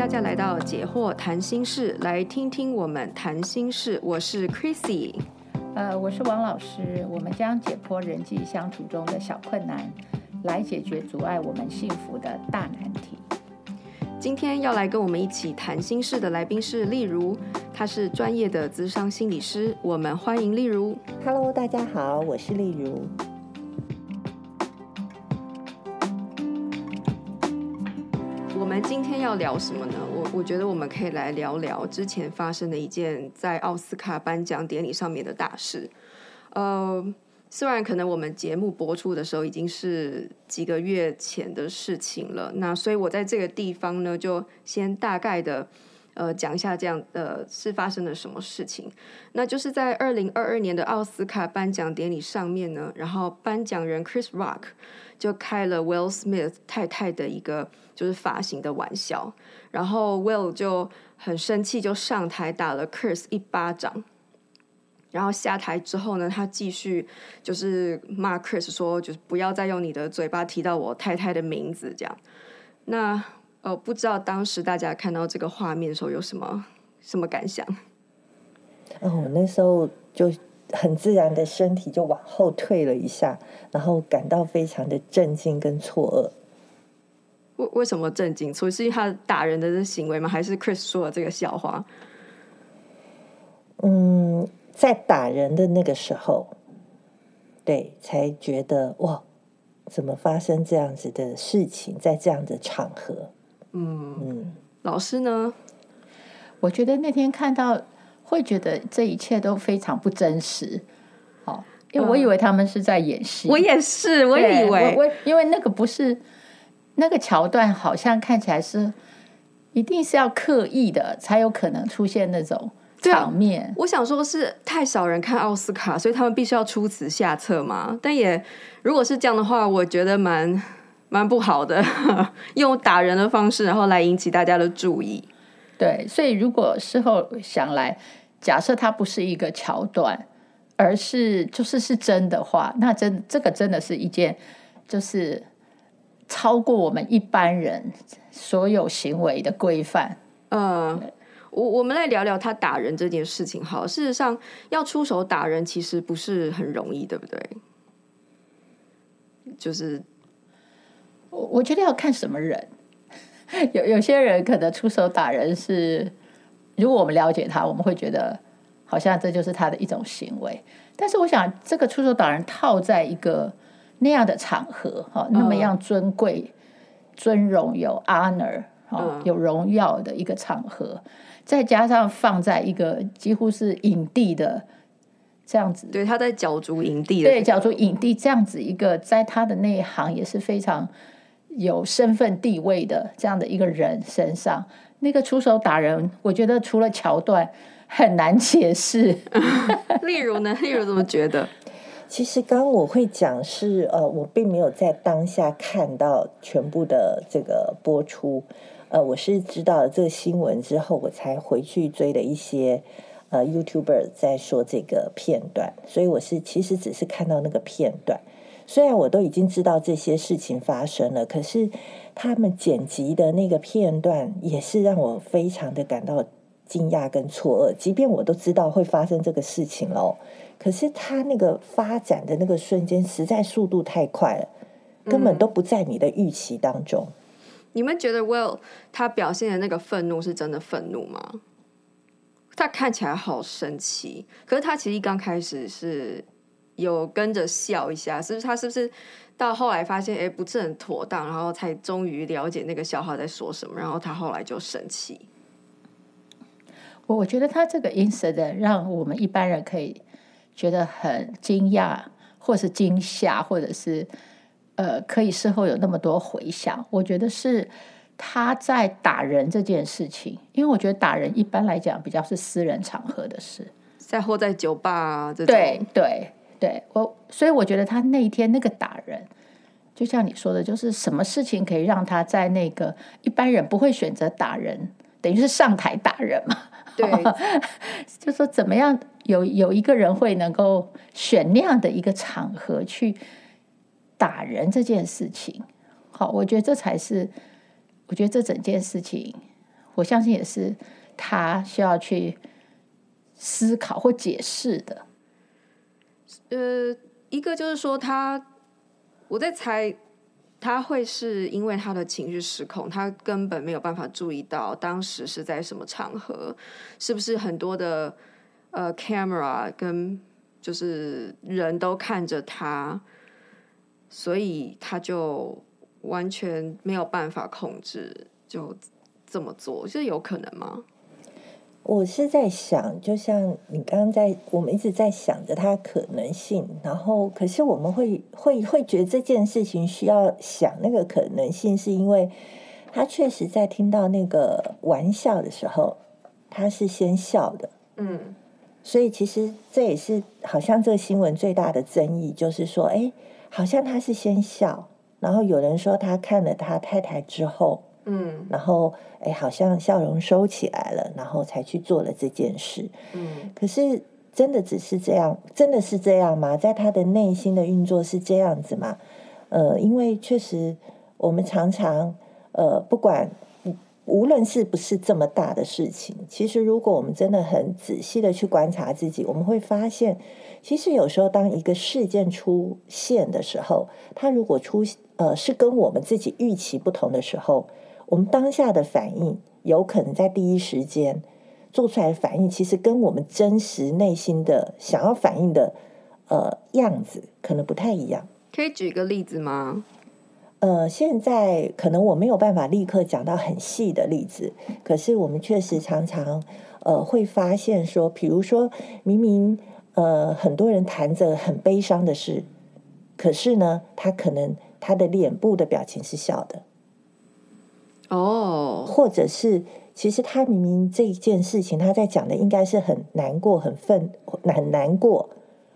大家来到解惑谈心室，来听听我们谈心事。我是 Chrissy，呃，我是王老师。我们将解剖人际相处中的小困难，来解决阻碍我们幸福的大难题。今天要来跟我们一起谈心事的来宾是例如，他是专业的咨商心理师。我们欢迎例如。Hello，大家好，我是例如。今天要聊什么呢？我我觉得我们可以来聊聊之前发生的一件在奥斯卡颁奖典礼上面的大事。呃，虽然可能我们节目播出的时候已经是几个月前的事情了，那所以我在这个地方呢，就先大概的呃讲一下这样呃是发生了什么事情。那就是在二零二二年的奥斯卡颁奖典礼上面呢，然后颁奖人 Chris Rock 就开了 Will Smith 太太的一个。就是发型的玩笑，然后 Will 就很生气，就上台打了 Chris 一巴掌。然后下台之后呢，他继续就是骂 Chris 说，就是不要再用你的嘴巴提到我太太的名字这样。那呃，不知道当时大家看到这个画面的时候有什么什么感想？哦，那时候就很自然的身体就往后退了一下，然后感到非常的震惊跟错愕。为为什么震惊？除是因为他打人的这行为吗？还是 Chris 说的这个笑话？嗯，在打人的那个时候，对，才觉得哇，怎么发生这样子的事情，在这样的场合？嗯嗯，老师呢？我觉得那天看到，会觉得这一切都非常不真实。哦，因为我以为他们是在演戏。我也是，我也以为，我因为那个不是。那个桥段好像看起来是，一定是要刻意的才有可能出现那种场面。我想说是太少人看奥斯卡，所以他们必须要出此下策嘛。但也如果是这样的话，我觉得蛮蛮不好的，用打人的方式然后来引起大家的注意。对，所以如果事后想来，假设它不是一个桥段，而是就是是真的话，那真这个真的是一件就是。超过我们一般人所有行为的规范。嗯，我我们来聊聊他打人这件事情。好，事实上要出手打人其实不是很容易，对不对？就是我我觉得要看什么人。有有些人可能出手打人是，如果我们了解他，我们会觉得好像这就是他的一种行为。但是我想，这个出手打人套在一个。那样的场合，哈，那么样尊贵、嗯、尊荣、有 honor，哈，有荣耀的一个场合，嗯、再加上放在一个几乎是影帝的这样子，对，他在角逐影帝的、对，角逐影帝这样子一个，在他的那一行也是非常有身份地位的这样的一个人身上，那个出手打人，我觉得除了桥段很难解释。例如呢？例如怎么觉得？其实刚刚我会讲是呃，我并没有在当下看到全部的这个播出，呃，我是知道了这个新闻之后，我才回去追了一些呃 YouTuber 在说这个片段，所以我是其实只是看到那个片段，虽然我都已经知道这些事情发生了，可是他们剪辑的那个片段也是让我非常的感到惊讶跟错愕，即便我都知道会发生这个事情喽。可是他那个发展的那个瞬间，实在速度太快了，根本都不在你的预期当中。嗯，你们觉得 Will 他表现的那个愤怒是真的愤怒吗？他看起来好生气，可是他其实一刚开始是有跟着笑一下，是不是？他是不是到后来发现哎不是很妥当，然后才终于了解那个笑话在说什么，然后他后来就生气。我我觉得他这个 incident 让我们一般人可以。觉得很惊讶，或是惊吓，或者是呃，可以事后有那么多回想。我觉得是他在打人这件事情，因为我觉得打人一般来讲比较是私人场合的事，在或在酒吧啊这种。对对对，我所以我觉得他那一天那个打人，就像你说的，就是什么事情可以让他在那个一般人不会选择打人，等于是上台打人嘛。对，就说怎么样有有一个人会能够选那样的一个场合去打人这件事情，好，我觉得这才是，我觉得这整件事情我相信也是他需要去思考或解释的。呃，一个就是说他，我在猜。他会是因为他的情绪失控，他根本没有办法注意到当时是在什么场合，是不是很多的呃 camera 跟就是人都看着他，所以他就完全没有办法控制，就这么做，这有可能吗？我是在想，就像你刚刚在，我们一直在想着它可能性，然后可是我们会会会觉得这件事情需要想那个可能性，是因为他确实在听到那个玩笑的时候，他是先笑的，嗯，所以其实这也是好像这个新闻最大的争议，就是说，哎，好像他是先笑，然后有人说他看了他太太之后。嗯，然后哎，好像笑容收起来了，然后才去做了这件事。嗯，可是真的只是这样？真的是这样吗？在他的内心的运作是这样子吗？呃，因为确实我们常常呃，不管无论是不是这么大的事情，其实如果我们真的很仔细的去观察自己，我们会发现，其实有时候当一个事件出现的时候，它如果出呃是跟我们自己预期不同的时候。我们当下的反应，有可能在第一时间做出来的反应，其实跟我们真实内心的想要反应的呃样子，可能不太一样。可以举一个例子吗？呃，现在可能我没有办法立刻讲到很细的例子，可是我们确实常常呃会发现说，比如说明明呃很多人谈着很悲伤的事，可是呢，他可能他的脸部的表情是笑的。哦，或者是，其实他明明这一件事情，他在讲的应该是很难过、很愤、很难过，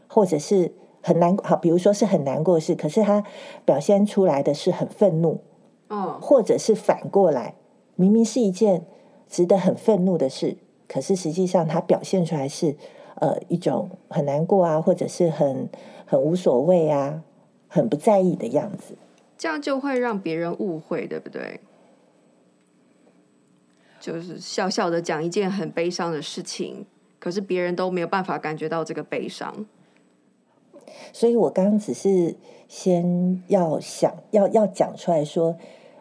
或者是很难。好，比如说是很难过的事，可是他表现出来的是很愤怒。哦，或者是反过来，明明是一件值得很愤怒的事，可是实际上他表现出来是呃一种很难过啊，或者是很很无所谓啊，很不在意的样子。这样就会让别人误会，对不对？就是笑笑的讲一件很悲伤的事情，可是别人都没有办法感觉到这个悲伤。所以我刚刚只是先要想要要讲出来说，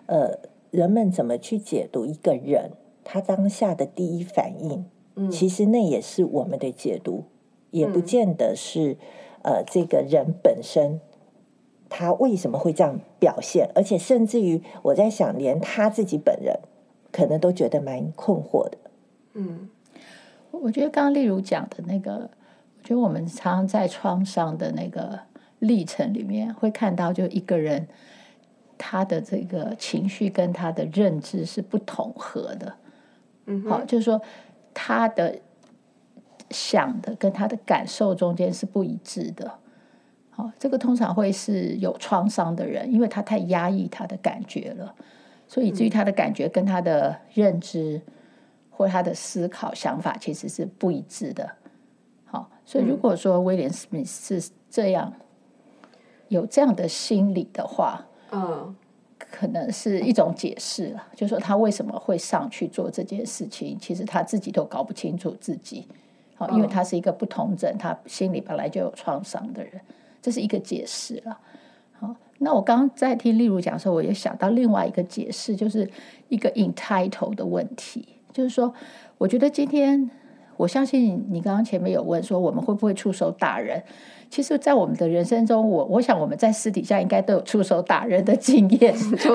呃，人们怎么去解读一个人他当下的第一反应，嗯，其实那也是我们的解读，也不见得是，嗯，呃这个人本身他为什么会这样表现，而且甚至于我在想，连他自己本人。可能都觉得蛮困惑的。嗯，我觉得刚刚例如讲的那个，我觉得我们常常在创伤的那个历程里面会看到，就一个人他的这个情绪跟他的认知是不统合的。嗯，好，就是说他的想的跟他的感受中间是不一致的。好，这个通常会是有创伤的人，因为他太压抑他的感觉了。所以，至于他的感觉跟他的认知或他的思考想法其实是不一致的。好，所以如果说威廉史密斯是这样有这样的心理的话，嗯，可能是一种解释了，就是说他为什么会上去做这件事情，其实他自己都搞不清楚自己。好，因为他是一个不同整，他心里本来就有创伤的人，这是一个解释了。那我刚刚在听例如讲的时候，我也想到另外一个解释，就是一个 entitled 的问题，就是说，我觉得今天我相信你刚刚前面有问说我们会不会出手打人，其实，在我们的人生中，我我想我们在私底下应该都有出手打人的经验，就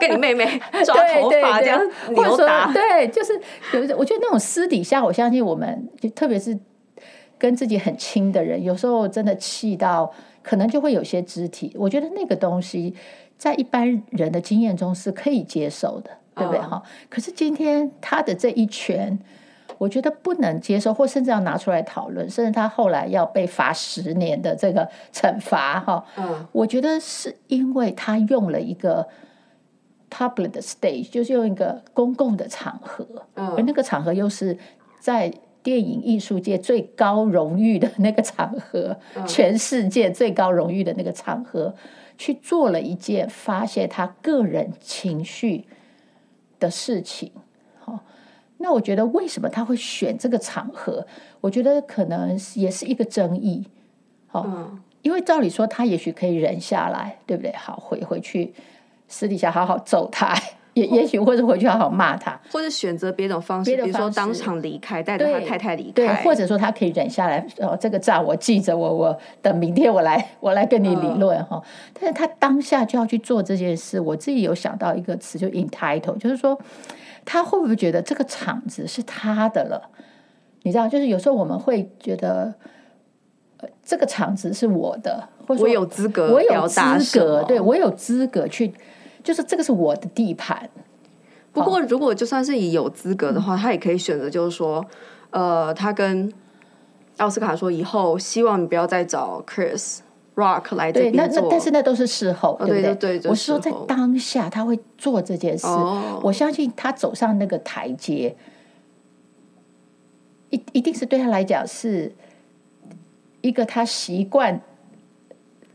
跟你妹妹抓头发这样扭打，对，就是有我觉得那种私底下，我相信我们就特别是跟自己很亲的人，有时候真的气到。可能就会有些肢体，我觉得那个东西在一般人的经验中是可以接受的，对不对哈？Oh. 可是今天他的这一拳，我觉得不能接受，或甚至要拿出来讨论，甚至他后来要被罚十年的这个惩罚哈。嗯，我觉得是因为他用了一个 public stage，就是用一个公共的场合，嗯，而那个场合又是在。电影艺术界最高荣誉的那个场合，全世界最高荣誉的那个场合，去做了一件发泄他个人情绪的事情。好，那我觉得为什么他会选这个场合？我觉得可能也是一个争议。好、因为照理说他也许可以忍下来，对不对？好，回回去私底下好好揍他。也也许或者回去好好骂他，或者选择别种方式，比如说当场离开，带着他太太离开，对，或者说他可以忍下来。哦，这个账我记着，我我等明天我来我来跟你理论哈。嗯、但是他当下就要去做这件事，我自己有想到一个词，就 entitle，就是说他会不会觉得这个场子是他的了？你知道，就是有时候我们会觉得，呃，这个场子是我的，或者我有资格，我有资格，对我有资格去。就是这个是我的地盘。不过，如果就算是以有资格的话，他也可以选择，就是说，呃，他跟奥斯卡说，以后希望你不要再找 Chris Rock 来这边那那但是那都是事后，对不对？对对对，我是说在当下他会做这件事。哦，我相信他走上那个台阶，一一定是对他来讲是一个他习惯。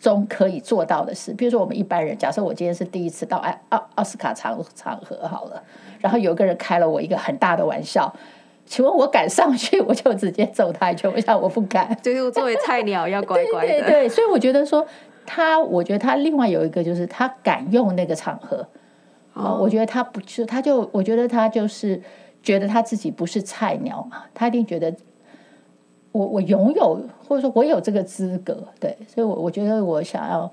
中可以做到的事，比如说我们一般人，假设我今天是第一次到奥奥奥斯卡场场合好了，然后有个人开了我一个很大的玩笑，请问我敢上去，我就直接揍他一拳。我想我不敢，就是作为菜鸟要乖乖的。对，对对，所以我觉得说他，我觉得他另外有一个就是他敢用那个场合，哦，我觉得他不是，他就我觉得他就是觉得他自己不是菜鸟嘛，他一定觉得。我我拥有，或者说我有这个资格，对，所以我，我我觉得我想要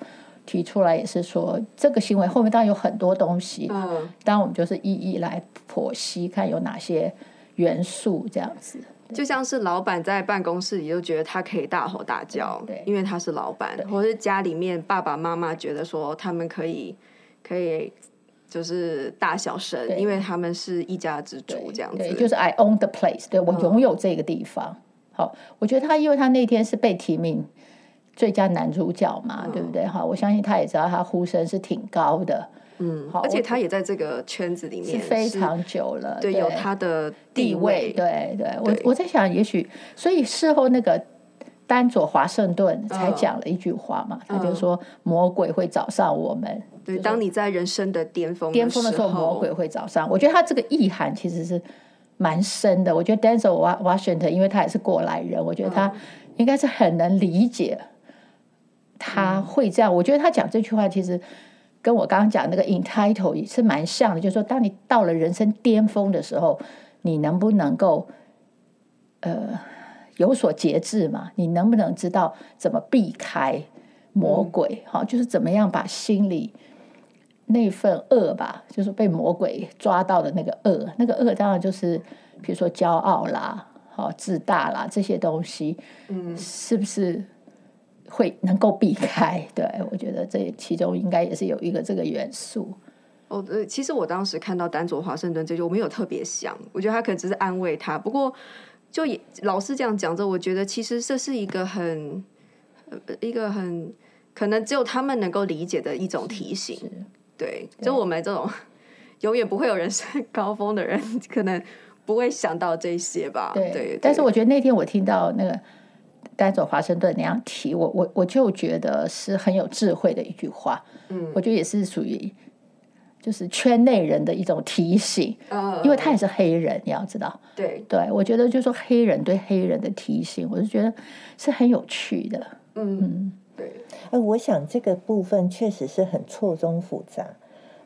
提出来，也是说这个行为后面当然有很多东西，嗯，当然我们就是一一来剖析，看有哪些元素这样子。就像是老板在办公室里就觉得他可以大吼大叫，对，因为他是老板，或者是家里面爸爸妈妈觉得说他们可以可以就是大小声，因为他们是一家之主这样子，对，就是 I own the place，对，我拥有这个地方。嗯好，我觉得他，因为他那天是被提名最佳男主角嘛，嗯、对不对？哈，我相信他也知道他呼声是挺高的，嗯，好，而且他也在这个圈子里面是非常久了，对，有他的地位，对对。我我在想，也许所以事后那个丹佐华盛顿才讲了一句话嘛，嗯、他就说魔鬼会找上我们。对，当你在人生的巅峰巅峰的时候，魔鬼会找上。我觉得他这个意涵其实是。蛮深的，我觉得 Denzel Washington，因为他也是过来人，我觉得他应该是很能理解他会这样。我觉得他讲这句话，其实跟我刚刚讲那个 entitle 也是蛮像的，就是说，当你到了人生巅峰的时候，你能不能够呃有所节制嘛？你能不能知道怎么避开魔鬼？好，就是怎么样把心里。那份恶吧，就是被魔鬼抓到的那个恶，那个恶当然就是，比如说骄傲啦，好自大啦这些东西，嗯，是不是会能够避开？对，我觉得这其中应该也是有一个这个元素。哦，呃，其实我当时看到丹佐华盛顿这句，我没有特别想，我觉得他可能只是安慰他。不过，就也老师这样讲着，我觉得其实这是一个很，呃，一个很可能只有他们能够理解的一种提醒。对，就我们这种 永远不会有人生高峰的人，可能不会想到这些吧。对，对，但是我觉得那天我听到那个丹佐华盛顿那样提我，我我就觉得是很有智慧的一句话。嗯，我觉得也是属于就是圈内人的一种提醒。嗯，因为他也是黑人，你要知道。对，对我觉得就是说黑人对黑人的提醒，我就觉得是很有趣的。嗯。嗯呃，我想这个部分确实是很错综复杂。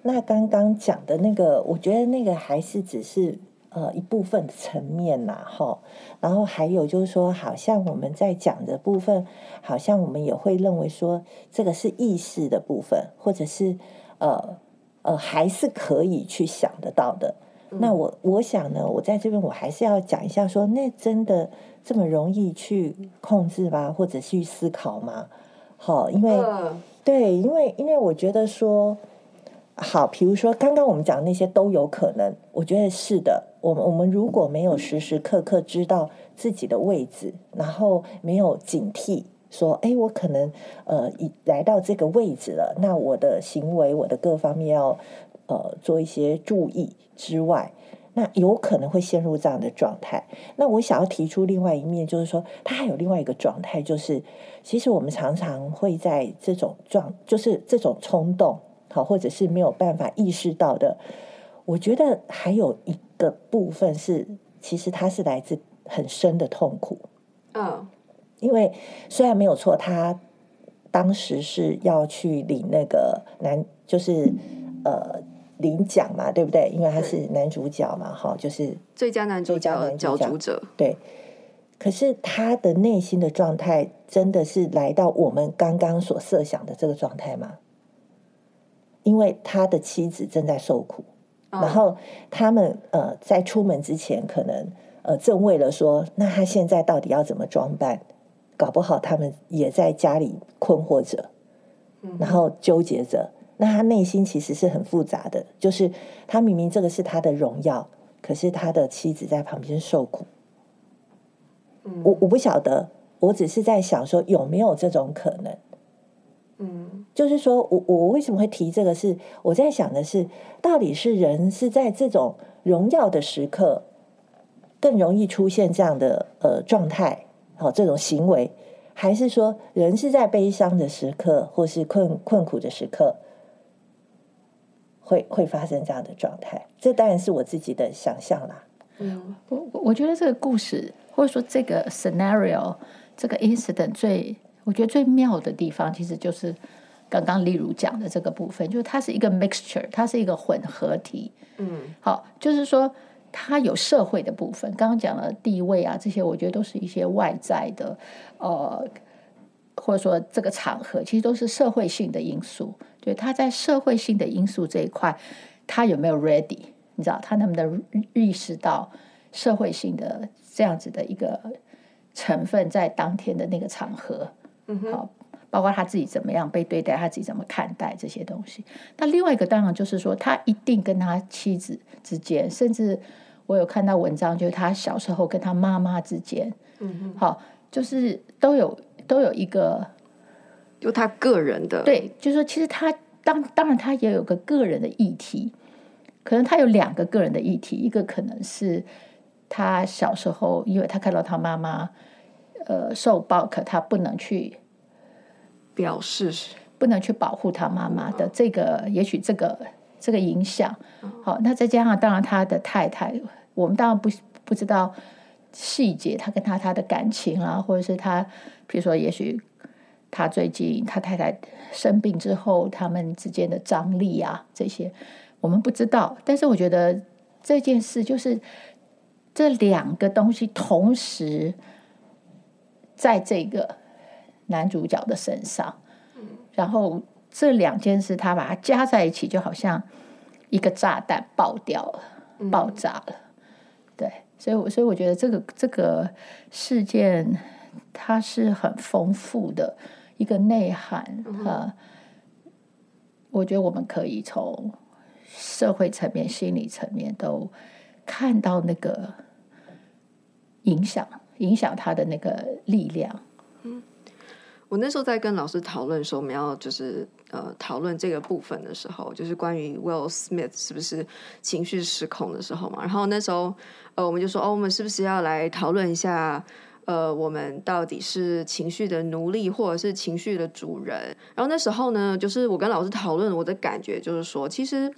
那刚刚讲的那个，我觉得那个还是只是呃一部分的层面呐，哈。然后还有就是说，好像我们在讲的部分，好像我们也会认为说，这个是意识的部分，或者是呃呃还是可以去想得到的。嗯、那我我想呢，我在这边我还是要讲一下说，那真的这么容易去控制吗？或者去思考吗？好，因为、嗯、对，因为因为我觉得说，好，比如说刚刚我们讲那些都有可能，我觉得是的。我们我们如果没有时时刻刻知道自己的位置，然后没有警惕，说，哎，我可能呃已来到这个位置了，那我的行为，我的各方面要呃做一些注意之外。那有可能会陷入这样的状态。那我想要提出另外一面，就是说，他还有另外一个状态，就是其实我们常常会在这种状，就是这种冲动，好，或者是没有办法意识到的，我觉得还有一个部分是，其实他是来自很深的痛苦。嗯，因为虽然没有错，他当时是要去领那个男，就是呃领奖嘛，对不对？因为他是男主角嘛，哈，就是最佳男主角角逐者。对，可是他的内心的状态真的是来到我们刚刚所设想的这个状态吗？因为他的妻子正在受苦。然后他们呃在出门之前，可能呃正为了说，那他现在到底要怎么装扮？搞不好他们也在家里困惑着，然后纠结着。那他内心其实是很复杂的，就是他明明这个是他的荣耀，可是他的妻子在旁边受苦。我我不晓得，我只是在想说有没有这种可能。嗯，就是说我我为什么会提这个是？是我在想的是，到底是人是在这种荣耀的时刻更容易出现这样的呃状态，好、哦、这种行为，还是说人是在悲伤的时刻或是困困苦的时刻会会发生这样的状态？这当然是我自己的想象啦。嗯，我我觉得这个故事或者说这个 scenario 这个 incident 最。我觉得最妙的地方，其实就是刚刚例如讲的这个部分，就是它是一个 mixture，它是一个混合体。嗯，好，就是说它有社会的部分，刚刚讲了地位啊，这些我觉得都是一些外在的，呃，或者说这个场合其实都是社会性的因素。对，他在社会性的因素这一块，他有没有 ready？你知道，他能不能意识到社会性的这样子的一个成分在当天的那个场合？嗯，好，包括他自己怎么样被对待，他自己怎么看待这些东西。那另外一个当然就是说，他一定跟他妻子之间，甚至我有看到文章，就是他小时候跟他妈妈之间，嗯哼，好，就是都有都有一个，就他个人的，对，就是说其实他当当然他也有个个人的议题，可能他有两个个人的议题，一个可能是他小时候，因为他看到他妈妈。呃，受暴，可他不能去表示，不能去保护他妈妈的这个，也许这个这个影响。好，那再加上，当然他的太太，我们当然不不知道细节，他跟他他的感情啊，或者是他，比如说，也许他最近他太太生病之后，他们之间的张力啊，这些我们不知道。但是我觉得这件事就是这两个东西同时。在这个男主角的身上，然后这两件事他把它加在一起，就好像一个炸弹爆掉了，爆炸了。对，所以，我所以我觉得这个这个事件它是很丰富的一个内涵啊。我觉得我们可以从社会层面、心理层面都看到那个影响。影响他的那个力量。嗯，我那时候在跟老师讨论说，我们要就是呃讨论这个部分的时候，就是关于 Will Smith 是不是情绪失控的时候嘛。然后那时候呃我们就说，哦，我们是不是要来讨论一下，呃，我们到底是情绪的奴隶，或者是情绪的主人？然后那时候呢，就是我跟老师讨论，我的感觉就是说，其实。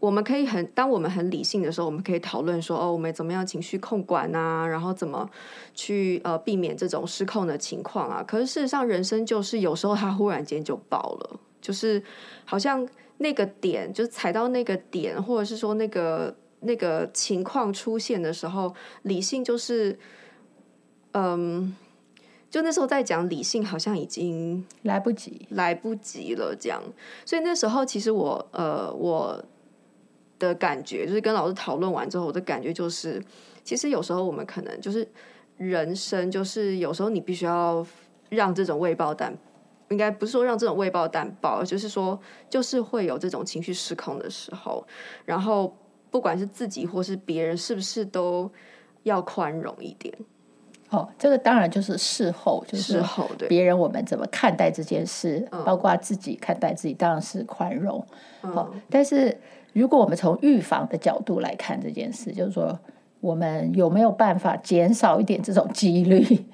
我们可以很，当我们很理性的时候，我们可以讨论说，哦，我们怎么样情绪控管啊，然后怎么去呃避免这种失控的情况啊。可是事实上，人生就是有时候它忽然间就爆了，就是好像那个点，就是踩到那个点，或者是说那个那个情况出现的时候，理性就是，嗯，就那时候在讲理性，好像已经来不及，来不及了这样。所以那时候其实我呃我。的感觉就是跟老师讨论完之后，我的感觉就是，其实有时候我们可能就是人生，就是有时候你必须要让这种未爆弹，应该不是说让这种未爆弹爆，就是说就是会有这种情绪失控的时候，然后不管是自己或是别人，是不是都要宽容一点？哦，这个当然就是事后，就是别人我们怎么看待这件事，嗯、包括自己看待自己，当然是宽容。好、嗯，但是。如果我们从预防的角度来看这件事，就是说，我们有没有办法减少一点这种几率？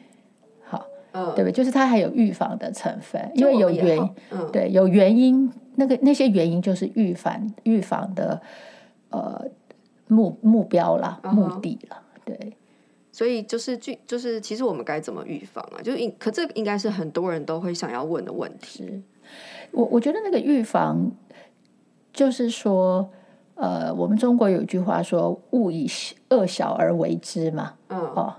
好，嗯，对不对？就是它还有预防的成分，因为有原因，嗯，对，有原因，那个那些原因就是预防预防的，呃，目目标啦，目的啦，对。所以就是就就是，其实我们该怎么预防啊？就是应可这应该是很多人都会想要问的问题。我我觉得那个预防，就是说，呃，我们中国有一句话说“勿以恶小而为之”嘛，嗯，哦，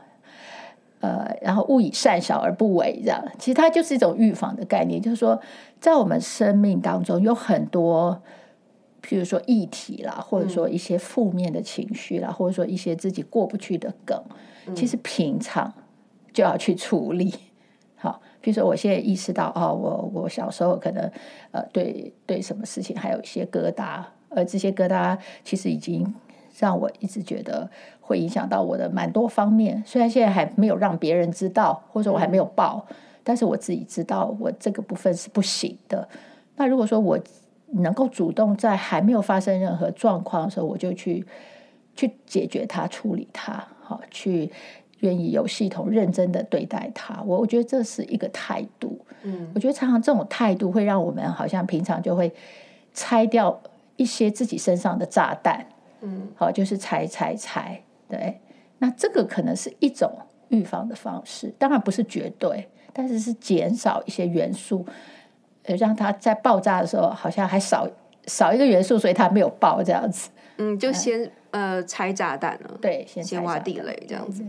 呃，然后“勿以善小而不为”这样，其实它就是一种预防的概念，就是说，在我们生命当中有很多。譬如说议题啦，或者说一些负面的情绪啦，嗯、或者说一些自己过不去的梗，嗯、其实平常就要去处理。好，比如说我现在意识到，哦，我我小时候可能呃对对什么事情还有一些疙瘩，而这些疙瘩其实已经让我一直觉得会影响到我的蛮多方面。虽然现在还没有让别人知道，或者说我还没有报，嗯、但是我自己知道我这个部分是不行的。那如果说我能够主动在还没有发生任何状况的时候，我就去去解决它、处理它，好，去愿意有系统、认真的对待它。我我觉得这是一个态度。嗯，我觉得常常这种态度会让我们好像平常就会拆掉一些自己身上的炸弹。嗯，好，就是拆拆拆。对，那这个可能是一种预防的方式，当然不是绝对，但是是减少一些元素。让它在爆炸的时候，好像还少少一个元素，所以它没有爆这样子。嗯，就先呃拆炸弹了，对，先，先挖地雷这样子。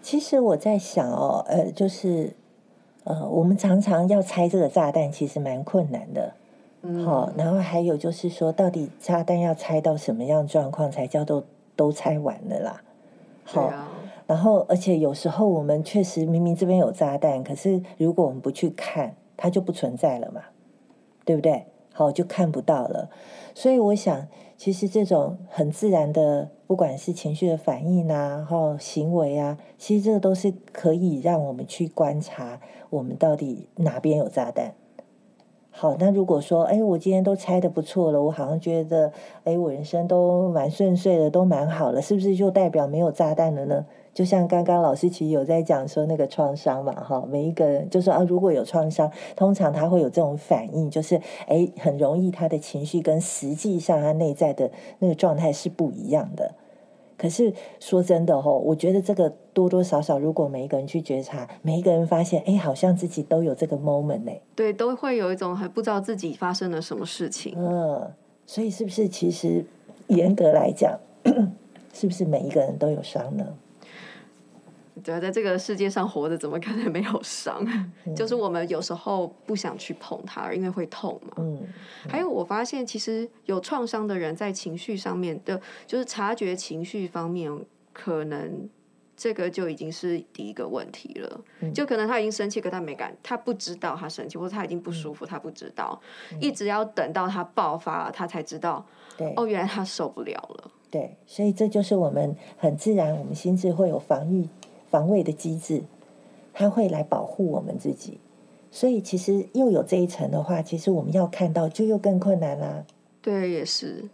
其实我在想哦，呃，就是呃，我们常常要拆这个炸弹，其实蛮困难的。嗯，好，然后还有就是说，到底炸弹要拆到什么样状况才叫做都拆完了啦？好，啊，然后而且有时候我们确实明明这边有炸弹，可是如果我们不去看。它就不存在了嘛，对不对？好，就看不到了。所以我想，其实这种很自然的，不管是情绪的反应啊，然后行为啊，其实这个都是可以让我们去观察，我们到底哪边有炸弹。好，那如果说，哎，我今天都拆得不错了，我好像觉得，哎，我人生都蛮顺遂的，都蛮好了，是不是就代表没有炸弹了呢？就像刚刚老师其实有在讲说那个创伤嘛，哈，每一个人就说啊，如果有创伤，通常他会有这种反应，就是哎，很容易他的情绪跟实际上他内在的那个状态是不一样的。可是说真的哈，我觉得这个多多少少，如果每一个人去觉察，每一个人发现，哎，好像自己都有这个 moment 呢，对，都会有一种还不知道自己发生了什么事情。嗯，所以是不是其实严格来讲，是不是每一个人都有伤呢？对啊，在这个世界上活着，怎么可能没有伤？嗯、就是我们有时候不想去碰它，因为会痛嘛。嗯嗯、还有，我发现其实有创伤的人在情绪上面的，就是察觉情绪方面，可能这个就已经是第一个问题了。嗯、就可能他已经生气，可他没感，他不知道他生气，或者他已经不舒服，嗯、他不知道，嗯、一直要等到他爆发了，他才知道。对哦，原来他受不了了。对，所以这就是我们很自然，我们心智会有防御。防卫的机制，它会来保护我们自己，所以其实又有这一层的话，其实我们要看到就又更困难啦。对，也是。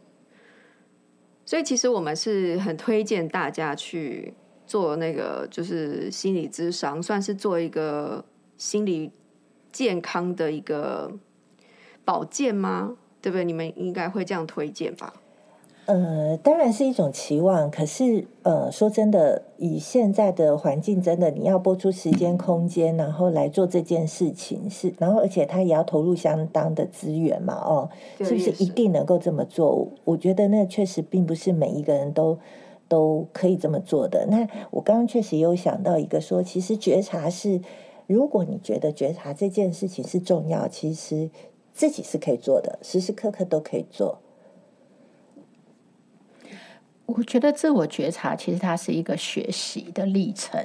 所以其实我们是很推荐大家去做那个，就是心理咨商，算是做一个心理健康的一个保健吗？对不对？你们应该会这样推荐吧？呃，当然是一种期望，可是呃，说真的，以现在的环境，真的你要播出时间、空间，然后来做这件事情，是，然后而且他也要投入相当的资源嘛，哦，是不是一定能够这么做？我觉得那确实并不是每一个人都都可以这么做的。那我刚刚确实有想到一个说，其实觉察是，如果你觉得觉察这件事情是重要，其实自己是可以做的，时时刻刻都可以做。我觉得自我觉察其实它是一个学习的历程，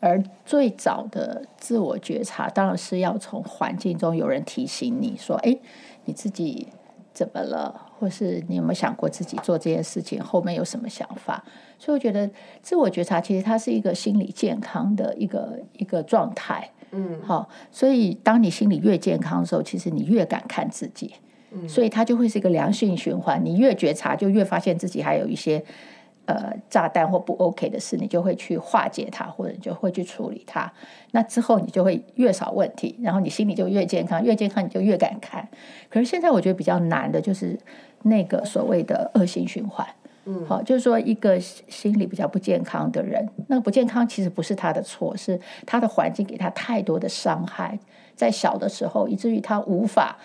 而最早的自我觉察当然是要从环境中有人提醒你说：“哎，你自己怎么了？”或是你有没有想过自己做这件事情后面有什么想法？所以我觉得自我觉察其实它是一个心理健康的一个一个状态。嗯，好，所以当你心理越健康的时候，其实你越敢看自己。所以它就会是一个良性循环。你越觉察，就越发现自己还有一些呃炸弹或不 OK 的事，你就会去化解它，或者你就会去处理它。那之后你就会越少问题，然后你心里就越健康，越健康你就越敢看。可是现在我觉得比较难的就是那个所谓的恶性循环。嗯，好，就是说一个心理比较不健康的人，那个不健康其实不是他的错，是他的环境给他太多的伤害，在小的时候，以至于他无法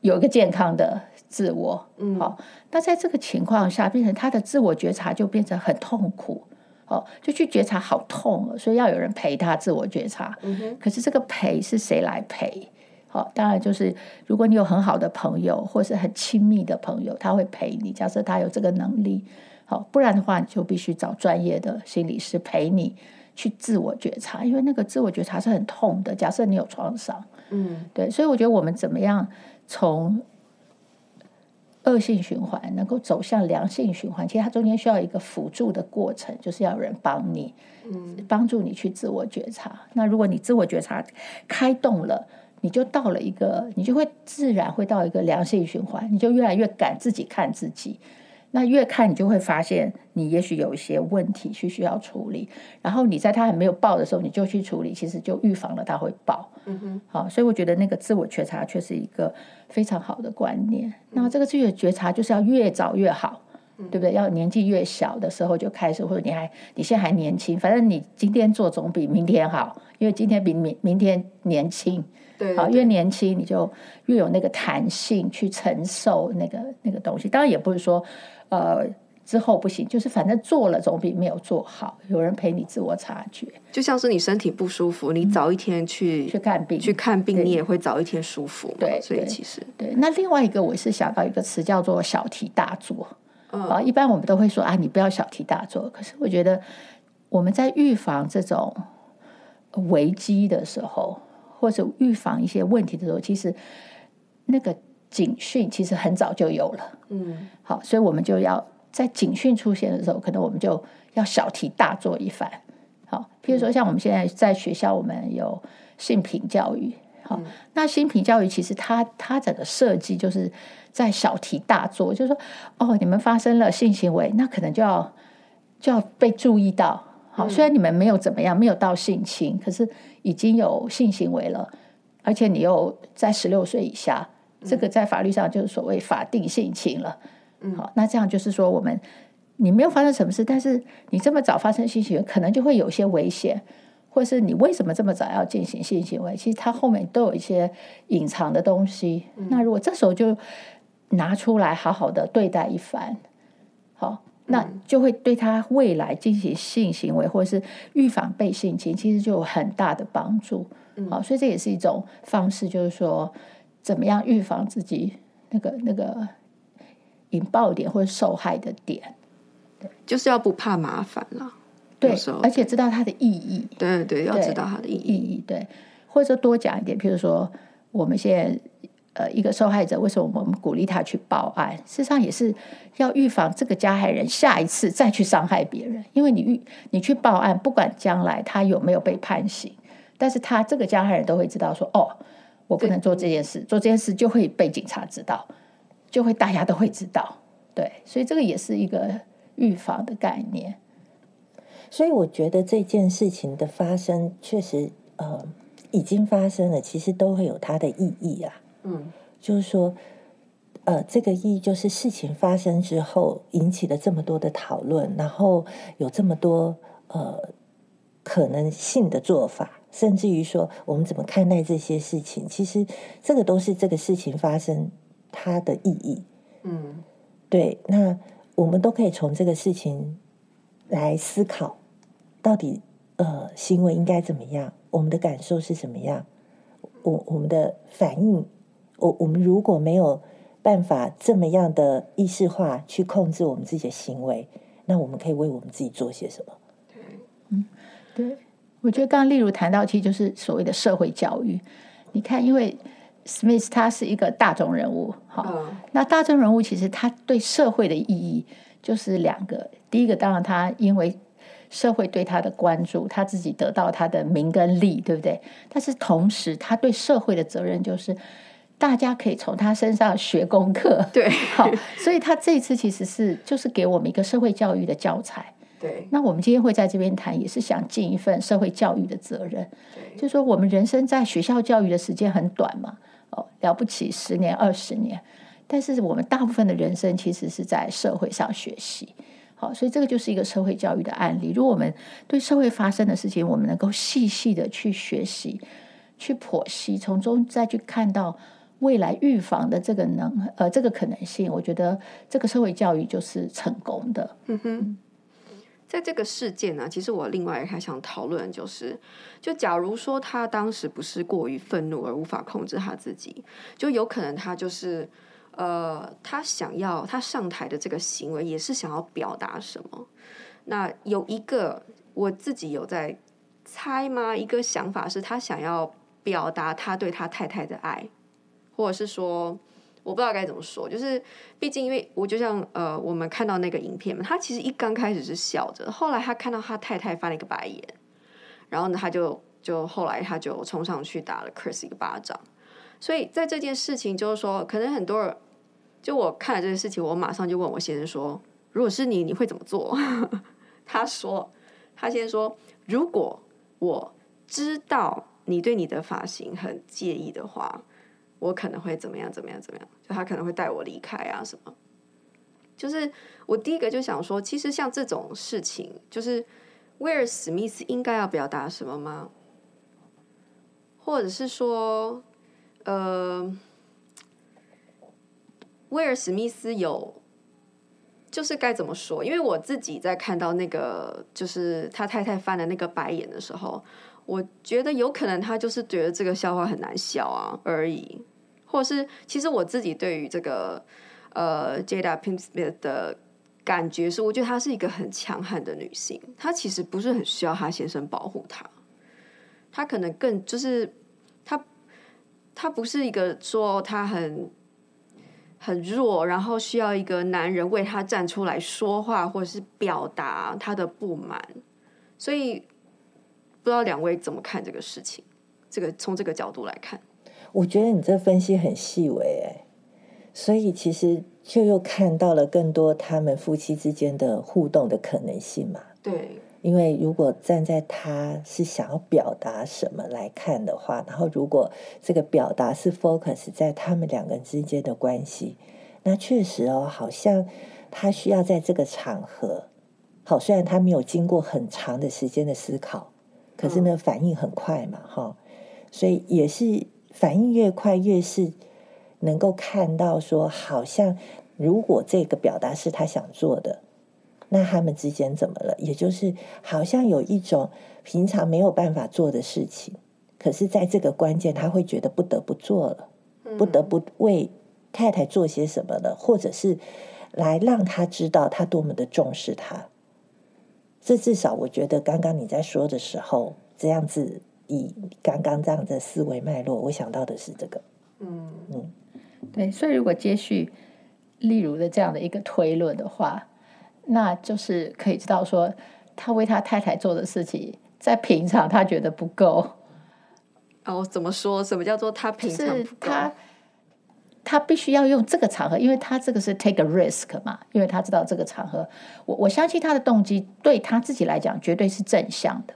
有一个健康的自我。嗯，好，那在这个情况下，变成他的自我觉察就变成很痛苦。哦，就去觉察好痛，所以要有人陪他自我觉察。嗯哼。可是这个陪是谁来陪？好，当然就是如果你有很好的朋友，或是很亲密的朋友，他会陪你。假设他有这个能力，好，不然的话，你就必须找专业的心理师陪你去自我觉察，因为那个自我觉察是很痛的。假设你有创伤，嗯，对，所以我觉得我们怎么样从恶性循环能够走向良性循环，其实它中间需要一个辅助的过程，就是要有人帮你，嗯，帮助你去自我觉察。那如果你自我觉察开动了，你就到了一个，你就会自然会到一个良性循环，你就越来越敢自己看自己。那越看，你就会发现你也许有一些问题需需要处理。然后你在他还没有爆的时候，你就去处理，其实就预防了他会爆。嗯哼，好，所以我觉得那个自我觉察却是一个非常好的观念。那这个自我觉察就是要越早越好，对不对？要年纪越小的时候就开始，或者你还你现在还年轻，反正你今天做总比明天好，因为今天比明明天年轻。对，对，好，越年轻你就越有那个弹性去承受那个那个东西。当然也不是说。呃，之后不行，就是反正做了总比没有做好。有人陪你自我察觉，就像是你身体不舒服，你早一天去、嗯、去看病，去看病，你也会早一天舒服。对，所以其实对。那另外一个，我是想到一个词叫做小题大做。啊、嗯，一般我们都会说啊，你不要小题大做。可是我觉得我们在预防这种危机的时候，或者预防一些问题的时候，其实那个。警讯其实很早就有了，嗯，好，所以我们就要在警讯出现的时候，可能我们就要小题大做一番，好，譬如说像我们现在在学校，我们有性平教育，好，那性平教育其实它它整个设计就是在小题大做，就是说，哦，你们发生了性行为，那可能就要就要被注意到，好，虽然你们没有怎么样，没有到性侵，可是已经有性行为了，而且你又在十六岁以下。这个在法律上就是所谓法定性侵了，嗯，好，那这样就是说，我们你没有发生什么事，但是你这么早发生性行为，可能就会有些危险，或是你为什么这么早要进行性行为？其实它后面都有一些隐藏的东西。那如果这时候就拿出来好好的对待一番，好，那就会对他未来进行性行为或者是预防被性侵，其实就有很大的帮助。好，所以这也是一种方式，就是说。怎么样预防自己那个那个引爆点或者受害的点？对，就是要不怕麻烦了。对，而且知道它的意义。对对，要知道它的意义。意义对，或者说多讲一点，譬如说，我们现在呃一个受害者，为什么我们鼓励他去报案？事实上也是要预防这个加害人下一次再去伤害别人。因为你预你去报案，不管将来他有没有被判刑，但是他这个加害人都会知道说哦。我不能做这件事，做这件事就会被警察知道，就会大家都会知道，对，所以这个也是一个预防的概念。所以我觉得这件事情的发生，确实呃已经发生了，其实都会有它的意义啊。嗯，就是说，呃，这个意义就是事情发生之后引起了这么多的讨论，然后有这么多呃可能性的做法。甚至于说，我们怎么看待这些事情？其实这个都是这个事情发生它的意义。嗯，对。那我们都可以从这个事情来思考，到底呃行为应该怎么样？我们的感受是怎么样？我我们的反应，我我们如果没有办法这么样的意识化去控制我们自己的行为，那我们可以为我们自己做些什么？对，嗯，对。我觉得刚刚例如谈到，其实就是所谓的社会教育。你看，因为 Smith 他是一个大众人物，好，嗯、那大众人物其实他对社会的意义就是两个。第一个，当然他因为社会对他的关注，他自己得到他的名跟利，对不对？但是同时，他对社会的责任就是大家可以从他身上学功课，对，好，所以他这一次其实是就是给我们一个社会教育的教材。对，那我们今天会在这边谈，也是想尽一份社会教育的责任。对，就是说我们人生在学校教育的时间很短嘛，哦，了不起十年二十年，但是我们大部分的人生其实是在社会上学习。好，所以这个就是一个社会教育的案例。如果我们对社会发生的事情，我们能够细细的去学习、去剖析，从中再去看到未来预防的这个能呃这个可能性，我觉得这个社会教育就是成功的。嗯哼，在这个事件呢，其实我另外还想讨论就是，就假如说他当时不是过于愤怒而无法控制他自己，就有可能他就是。呃，他想要他上台的这个行为，也是想要表达什么？那有一个我自己有在猜吗？一个想法是他想要表达他对他太太的爱，或者是说，我不知道该怎么说。就是毕竟，因为我就像呃，我们看到那个影片嘛，他其实一刚开始是笑着，后来他看到他太太翻了一个白眼，然后呢，他就就后来他就冲上去打了 Chris 一个巴掌。所以在这件事情，就是说，可能很多人。就我看了这件事情，我马上就问我先生说：“如果是你，你会怎么做？” 他说：“他先说，如果我知道你对你的发型很介意的话，我可能会怎么样？怎么样？怎么样？就他可能会带我离开啊什么？就是我第一个就想说，其实像这种事情，就是威尔史密斯应该要表达什么吗？或者是说，呃？威尔史密斯有，就是该怎么说？因为我自己在看到那个，就是他太太翻的那个白眼的时候，我觉得有可能他就是觉得这个笑话很难笑啊而已，或者是其实我自己对于这个呃 Jada p i n k s m i t h 的感觉是，我觉得她是一个很强悍的女性，她其实不是很需要她先生保护她，她可能更就是她她不是一个说她很。很弱，然后需要一个男人为她站出来说话，或者是表达她的不满。所以不知道两位怎么看这个事情？这个从这个角度来看，我觉得你这分析很细微哎。所以其实就又看到了更多他们夫妻之间的互动的可能性嘛。对。因为如果站在他是想要表达什么来看的话，然后如果这个表达是 focus 在他们两个人之间的关系，那确实哦，好像他需要在这个场合，好，虽然他没有经过很长的时间的思考，可是呢，反应很快嘛，哈，所以也是反应越快，越是能够看到说，好像如果这个表达是他想做的。那他们之间怎么了？也就是好像有一种平常没有办法做的事情，可是在这个关键，他会觉得不得不做了，不得不为太太做些什么了，或者是来让他知道他多么的重视他。这至少我觉得，刚刚你在说的时候，这样子以刚刚这样的思维脉络，我想到的是这个。嗯嗯，对。所以如果接续例如的这样的一个推论的话。那就是可以知道说，他为他太太做的事情，在平常他觉得不够。哦，怎么说？什么叫做他平常不够？是他他必须要用这个场合，因为他这个是 take a risk 嘛，因为他知道这个场合，我我相信他的动机对他自己来讲绝对是正向的。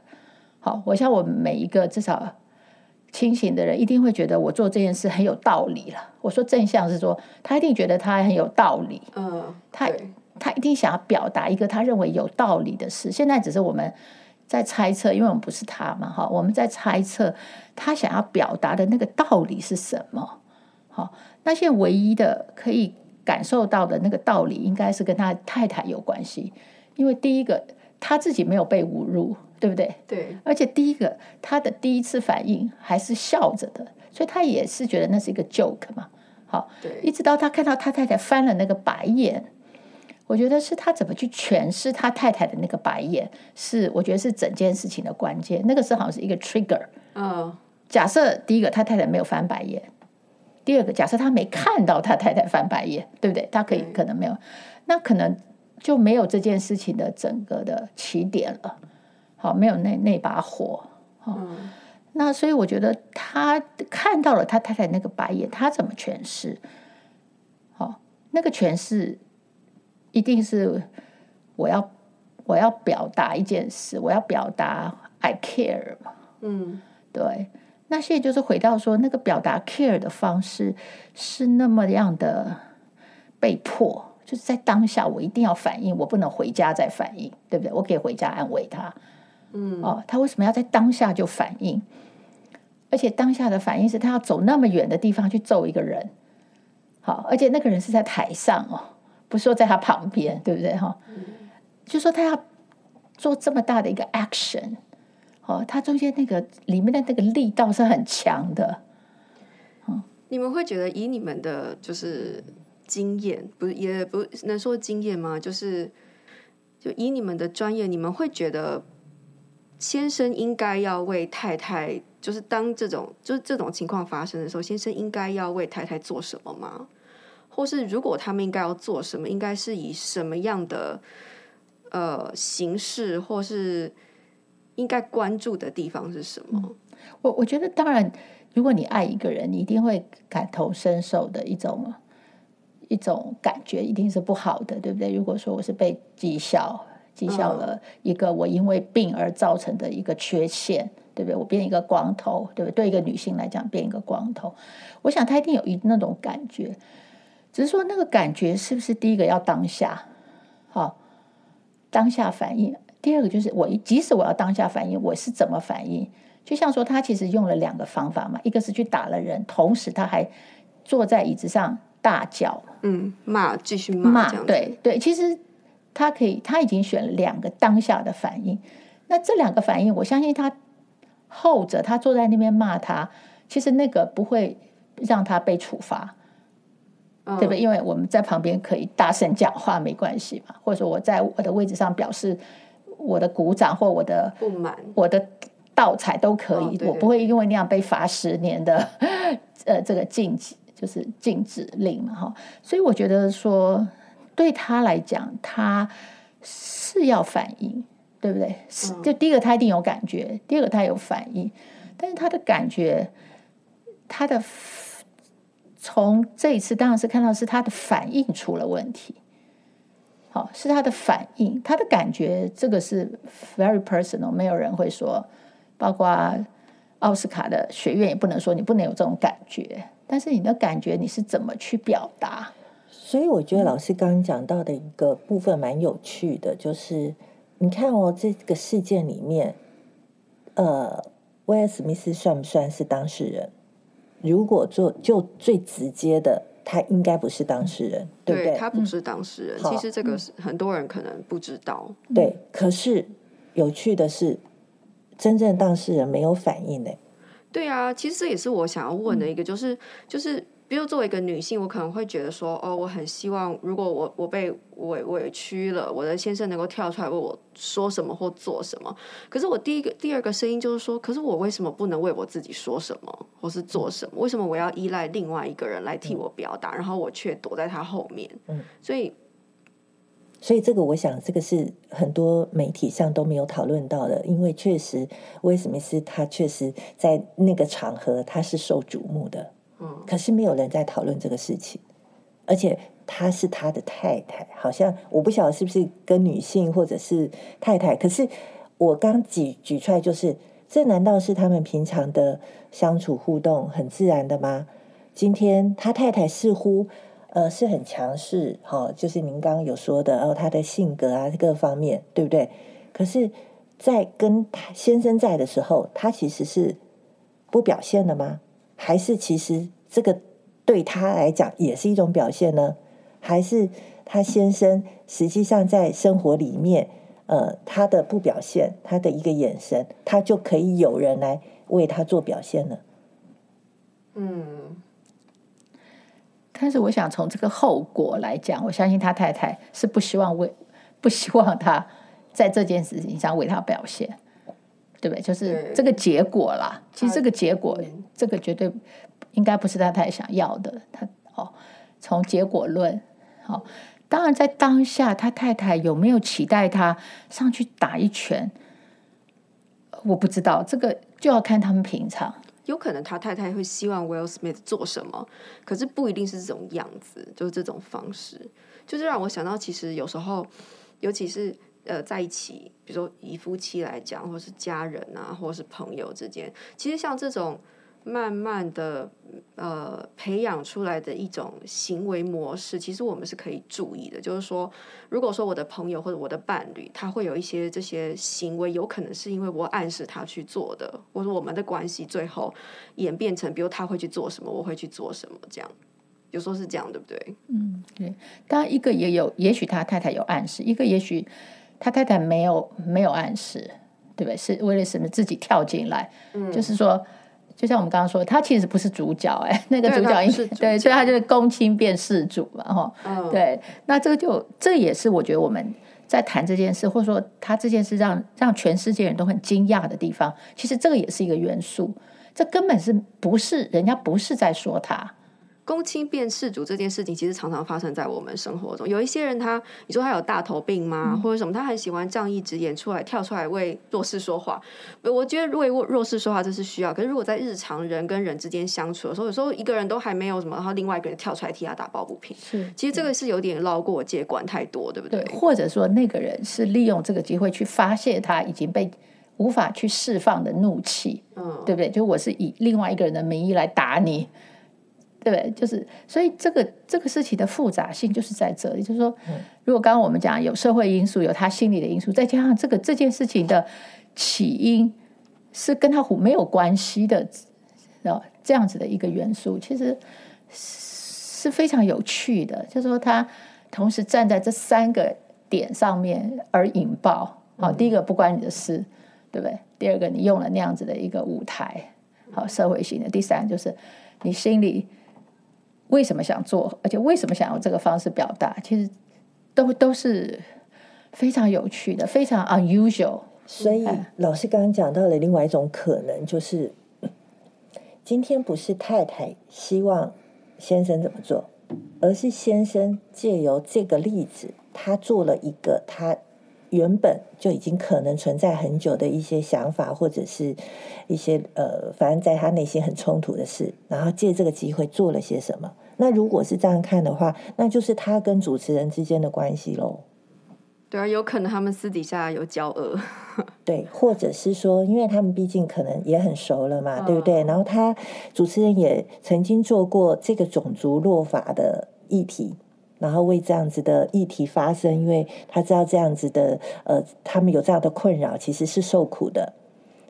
好，我想我们每一个至少清醒的人一定会觉得我做这件事很有道理了。我说正向是说，他一定觉得他很有道理。嗯，他。他一定想要表达一个他认为有道理的事，现在只是我们在猜测，因为我们不是他嘛，哈，我们在猜测他想要表达的那个道理是什么。好，那现在唯一的可以感受到的那个道理，应该是跟他太太有关系，因为第一个他自己没有被侮辱，对不对？对。而且第一个他的第一次反应还是笑着的，所以他也是觉得那是一个 joke 嘛。好，对。一直到他看到他太太翻了那个白眼。我觉得是他怎么去诠释他太太的那个白眼，是我觉得是整件事情的关键。那个是好像是一个 trigger。嗯，假设第一个他太太没有翻白眼，第二个假设他没看到他太太翻白眼，对不对？他可以可能没有，那可能就没有这件事情的整个的起点了。好，没有那那把火。好，嗯，那所以我觉得他看到了他太太那个白眼，他怎么诠释？好，那个诠释。一定是我要我要表达一件事，我要表达 I care 嘛。嗯，对。那现在就是回到说，那个表达 care 的方式是那么样的被迫，就是在当下我一定要反应，我不能回家再反应，对不对？我可以回家安慰他。嗯，哦，他为什么要在当下就反应？而且当下的反应是他要走那么远的地方去揍一个人，好，而且那个人是在台上哦，不是说在他旁边，对不对？哈，就说他要做这么大的一个 action，哦，他中间那个里面的那个力道是很强的。你们会觉得以你们的就是经验，不是也不能说经验吗？就是就以你们的专业，你们会觉得。先生应该要为太太，就是当这种就是这种情况发生的时候，先生应该要为太太做什么吗？或是如果他们应该要做什么，应该是以什么样的呃形式，或是应该关注的地方是什么？嗯、我我觉得，当然，如果你爱一个人，你一定会感同身受的一种一种感觉，一定是不好的，对不对？如果说我是被讥笑。讥笑了一个我因为病而造成的一个缺陷，对不对？我变一个光头，对不对？对一个女性来讲，变一个光头，我想她一定有一那种感觉，只是说那个感觉是不是第一个要当下，好，当下反应。第二个就是我即使我要当下反应，我是怎么反应？就像说他其实用了两个方法嘛，一个是去打了人，同时他还坐在椅子上大叫，嗯，骂，继续骂，骂，对对，其实。他可以，他已经选了两个当下的反应。那这两个反应，我相信他后者，他坐在那边骂他，其实那个不会让他被处罚，嗯、对不对？因为我们在旁边可以大声讲话，没关系嘛。或者说我在我的位置上表示我的鼓掌或我的不满，我的倒彩都可以，哦、我不会因为那样被罚十年的呃这个禁止，就是禁止令嘛哈。所以我觉得说。对他来讲，他是要反应，对不对？是，就第一个，他一定有感觉；第二个，他有反应。但是他的感觉，他的从这一次当然是看到是他的反应出了问题。好，是他的反应，他的感觉，这个是 very personal，没有人会说，包括奥斯卡的学院也不能说你不能有这种感觉。但是你的感觉，你是怎么去表达？所以我觉得老师刚刚讲到的一个部分蛮有趣的，就是你看哦，这个事件里面，呃，威尔史密斯算不算是当事人？如果做就最直接的，他应该不是当事人，对不对？他不是当事人。其实这个是很多人可能不知道。对，可是有趣的是，真正当事人没有反应呢。对啊，其实这也是我想要问的一个，就是就是。比如作为一个女性，我可能会觉得说，哦，我很希望，如果我我被委委屈了，我的先生能够跳出来为我说什么或做什么。可是我第一个、第二个声音就是说，可是我为什么不能为我自己说什么，或是做什么？为什么我要依赖另外一个人来替我表达，然后我却躲在他后面？嗯，所以，所以这个我想，这个是很多媒体上都没有讨论到的，因为确实威史密斯他确实在那个场合他是受瞩目的。可是没有人在讨论这个事情，而且她是他的太太，好像我不晓得是不是跟女性或者是太太。可是我刚举举出来，就是这难道是他们平常的相处互动很自然的吗？今天他太太似乎呃是很强势，哈、哦，就是您刚刚有说的哦，他的性格啊各方面对不对？可是，在跟他先生在的时候，他其实是不表现的吗？还是其实这个对他来讲也是一种表现呢？还是他先生实际上在生活里面，呃，他的不表现，他的一个眼神，他就可以有人来为他做表现呢？嗯，但是我想从这个后果来讲，我相信他太太是不希望为不希望他在这件事情上为他表现。对不对？就是这个结果啦。其实这个结果，这个绝对应该不是他太想要的。他哦，从结果论，好、哦，当然在当下，他太太有没有期待他上去打一拳？我不知道，这个就要看他们平常。有可能他太太会希望 Will Smith 做什么，可是不一定是这种样子，就是这种方式，就是让我想到，其实有时候，尤其是。呃，在一起，比如说以夫妻来讲，或是家人啊，或是朋友之间，其实像这种慢慢的呃培养出来的一种行为模式，其实我们是可以注意的。就是说，如果说我的朋友或者我的伴侣，他会有一些这些行为，有可能是因为我暗示他去做的，或者我们的关系最后演变成，比如他会去做什么，我会去做什么，这样。有时候是这样，对不对？嗯，对。当然，一个也有，也许他太太有暗示，一个也许他太太没有没有暗示，对不对？是为了什么自己跳进来？嗯，就是说，就像我们刚刚说，他其实不是主角，哎，那个主角对，所以他就是公亲变世主嘛，哈、嗯。对，那这个就这也是我觉得我们在谈这件事，或者说他这件事让让全世界人都很惊讶的地方，其实这个也是一个元素，这根本是不是人家不是在说他。公亲变事主这件事情，其实常常发生在我们生活中。有一些人他，他你说他有大头病吗？嗯、或者什么？他很喜欢仗义直言出来，跳出来为弱势说话。我觉得为弱势说话这是需要。可是如果在日常人跟人之间相处的时候，有时候一个人都还没有什么，然后另外一个人跳出来替他打抱不平。是，其实这个是有点捞过界，管太多，对不对？对，或者说那个人是利用这个机会去发泄他已经被无法去释放的怒气，嗯，对不对？就我是以另外一个人的名义来打你。对，就是所以这个这个事情的复杂性就是在这里，就是说，如果刚刚我们讲有社会因素，有他心理的因素，再加上这个这件事情的起因是跟他没有关系的，这样子的一个元素，其实是非常有趣的。就是说，他同时站在这三个点上面而引爆。好，第一个不关你的事，对不对？第二个你用了那样子的一个舞台，好，社会性的。第三就是你心里。为什么想做，而且为什么想用这个方式表达，其实都都是非常有趣的，非常 unusual。所以老师刚刚讲到了另外一种可能，就是今天不是太太希望先生怎么做，而是先生借由这个例子，他做了一个他。原本就已经可能存在很久的一些想法，或者是一些呃，反正在他内心很冲突的事，然后借这个机会做了些什么。那如果是这样看的话，那就是他跟主持人之间的关系喽。对啊，有可能他们私底下有交恶。对，或者是说，因为他们毕竟可能也很熟了嘛，对不对？然后他主持人也曾经做过这个种族落法的议题。然后为这样子的议题发声，因为他知道这样子的，呃，他们有这样的困扰，其实是受苦的。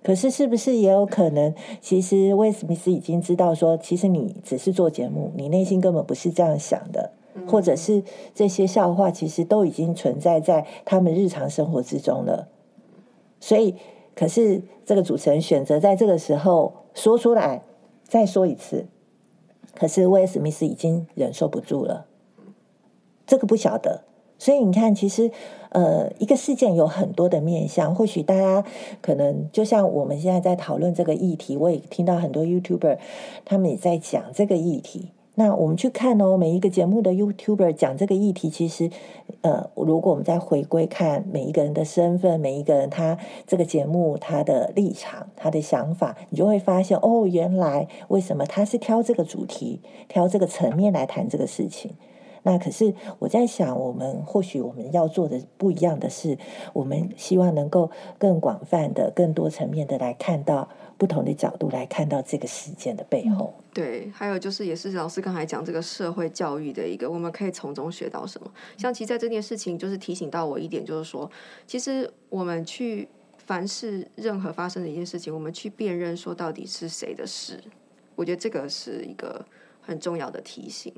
可是，是不是也有可能，其实威尔史密斯已经知道说，其实你只是做节目，你内心根本不是这样想的，或者是这些笑话其实都已经存在在他们日常生活之中了。所以，可是这个主持人选择在这个时候说出来，再说一次，可是威尔史密斯已经忍受不住了。这个不晓得，所以你看，其实呃，一个事件有很多的面向。或许大家可能就像我们现在在讨论这个议题，我也听到很多 YouTuber 他们也在讲这个议题。那我们去看哦，每一个节目的 YouTuber 讲这个议题，其实呃，如果我们再回归看每一个人的身份，每一个人他这个节目他的立场、他的想法，你就会发现哦，原来为什么他是挑这个主题、挑这个层面来谈这个事情。那可是我在想，我们或许我们要做的不一样的是，我们希望能够更广泛的、更多层面的来看到不同的角度，来看到这个事件的背后。对，还有就是，也是老师刚才讲这个社会教育的一个，我们可以从中学到什么？像其实在这件事情，就是提醒到我一点，就是说，其实我们去凡是任何发生的一件事情，我们去辨认说到底是谁的事，我觉得这个是一个很重要的提醒。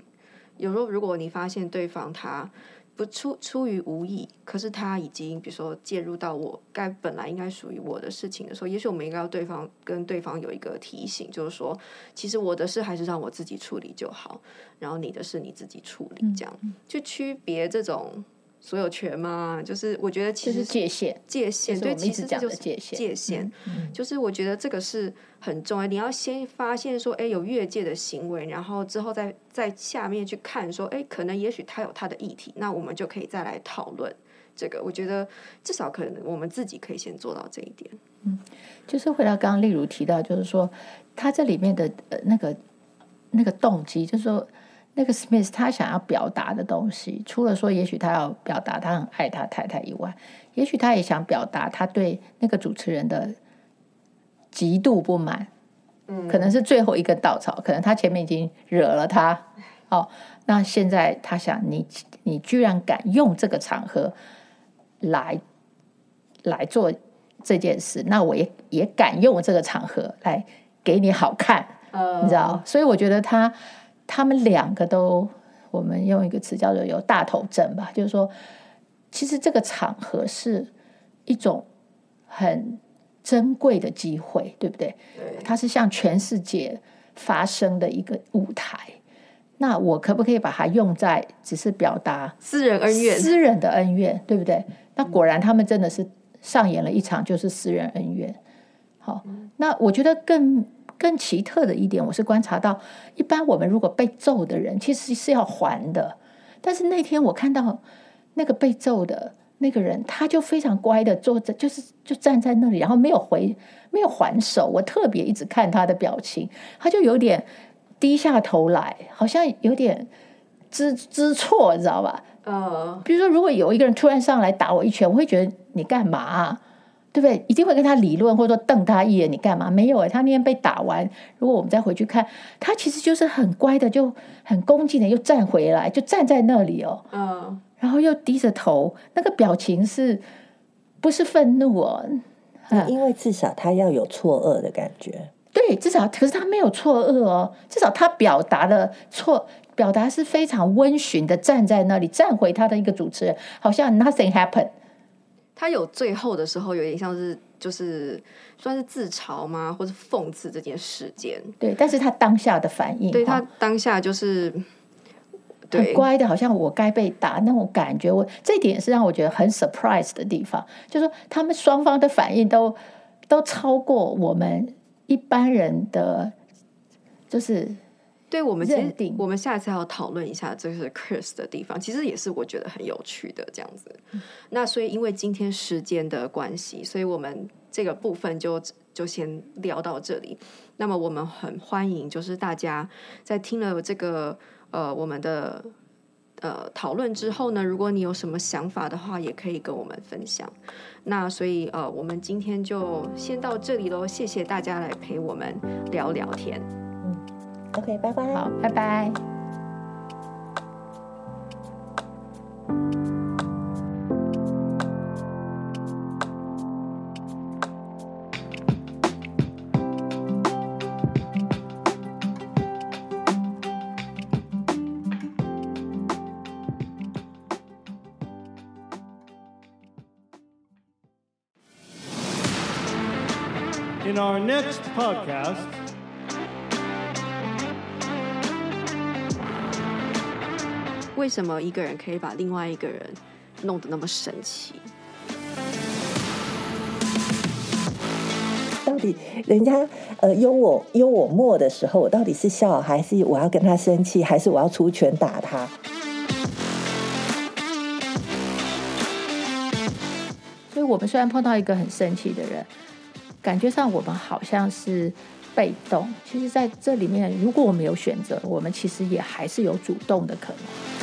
有时候，如果你发现对方他不出出于无意，可是他已经比如说介入到我该本来应该属于我的事情的时候，也许我们应该要对方跟对方有一个提醒，就是说，其实我的事还是让我自己处理就好，然后你的事你自己处理，这样就区别这种。所有权吗？就是我觉得其实是界限，界限对，其实就是界限，界限。嗯就是我觉得这个是很重要。你要先发现说，哎，有越界的行为，然后之后再在下面去看说，哎，可能也许他有他的议题，那我们就可以再来讨论这个。我觉得至少可能我们自己可以先做到这一点。嗯，就是回到刚刚例如提到，就是说他这里面的呃那个那个动机，就是说。那个 Smith 他想要表达的东西，除了说也许他要表达他很爱他太太以外，也许他也想表达他对那个主持人的极度不满，嗯，可能是最后一根稻草，可能他前面已经惹了他，哦，那现在他想你，你居然敢用这个场合来来做这件事，那我也也敢用这个场合来给你好看，嗯，你知道，所以我觉得他他们两个都，我们用一个词叫做有大头症吧，就是说，其实这个场合是一种很。珍贵的机会，对不对？对，它是向全世界发声的一个舞台。那我可不可以把它用在只是表达私人恩怨、私人的恩怨，对不对？那果然他们真的是上演了一场就是私人恩怨。好，那我觉得更更奇特的一点，我是观察到，一般我们如果被揍的人，其实是要还的。但是那天我看到那个被揍的。那个人他就非常乖的坐着，就是就站在那里，然后没有回，没有还手。我特别一直看他的表情，他就有点低下头来，好像有点知知错，你知道吧？嗯。比如说，如果有一个人突然上来打我一拳，我会觉得你干嘛啊？对不对？一定会跟他理论，或者说瞪他一眼，你干嘛？没有诶，他那天被打完，如果我们再回去看，他其实就是很乖的，就很恭敬的又站回来，就站在那里哦。嗯。然后又低着头，那个表情是不是愤怒哦？嗯因为至少他要有错愕的感觉。对，至少可是他没有错愕哦，至少他表达了错，表达是非常温驯的，站在那里站回他的一个主持人，好像 nothing happened。他有最后的时候，有点像是就是算是自嘲吗，或是讽刺这件事件？对，但是他当下的反应，对他当下就是。很乖的，好像我该被打那种感觉。我这一点也是让我觉得很 surprise 的地方，就是说他们双方的反应都都超过我们一般人的，就是对我们认定。我们下次要讨论一下，这是 curse 的地方，其实也是我觉得很有趣的这样子。嗯、那所以因为今天时间的关系，所以我们这个部分就就先聊到这里。那么我们很欢迎，就是大家在听了这个。呃，我们的呃讨论之后呢，如果你有什么想法的话，也可以跟我们分享。那所以呃，我们今天就先到这里喽，谢谢大家来陪我们聊聊天。嗯，OK，拜拜，好，拜拜。In our next podcast， 为什么一个人可以把另外一个人弄得那么神奇？到底人家呃幽我幽我默的时候，我到底是笑还是我要跟他生气，还是我要出拳打他？所以我们虽然碰到一个很生气的人。感觉上我们好像是被动，其实在这里面，如果我们有选择，我们其实也还是有主动的可能。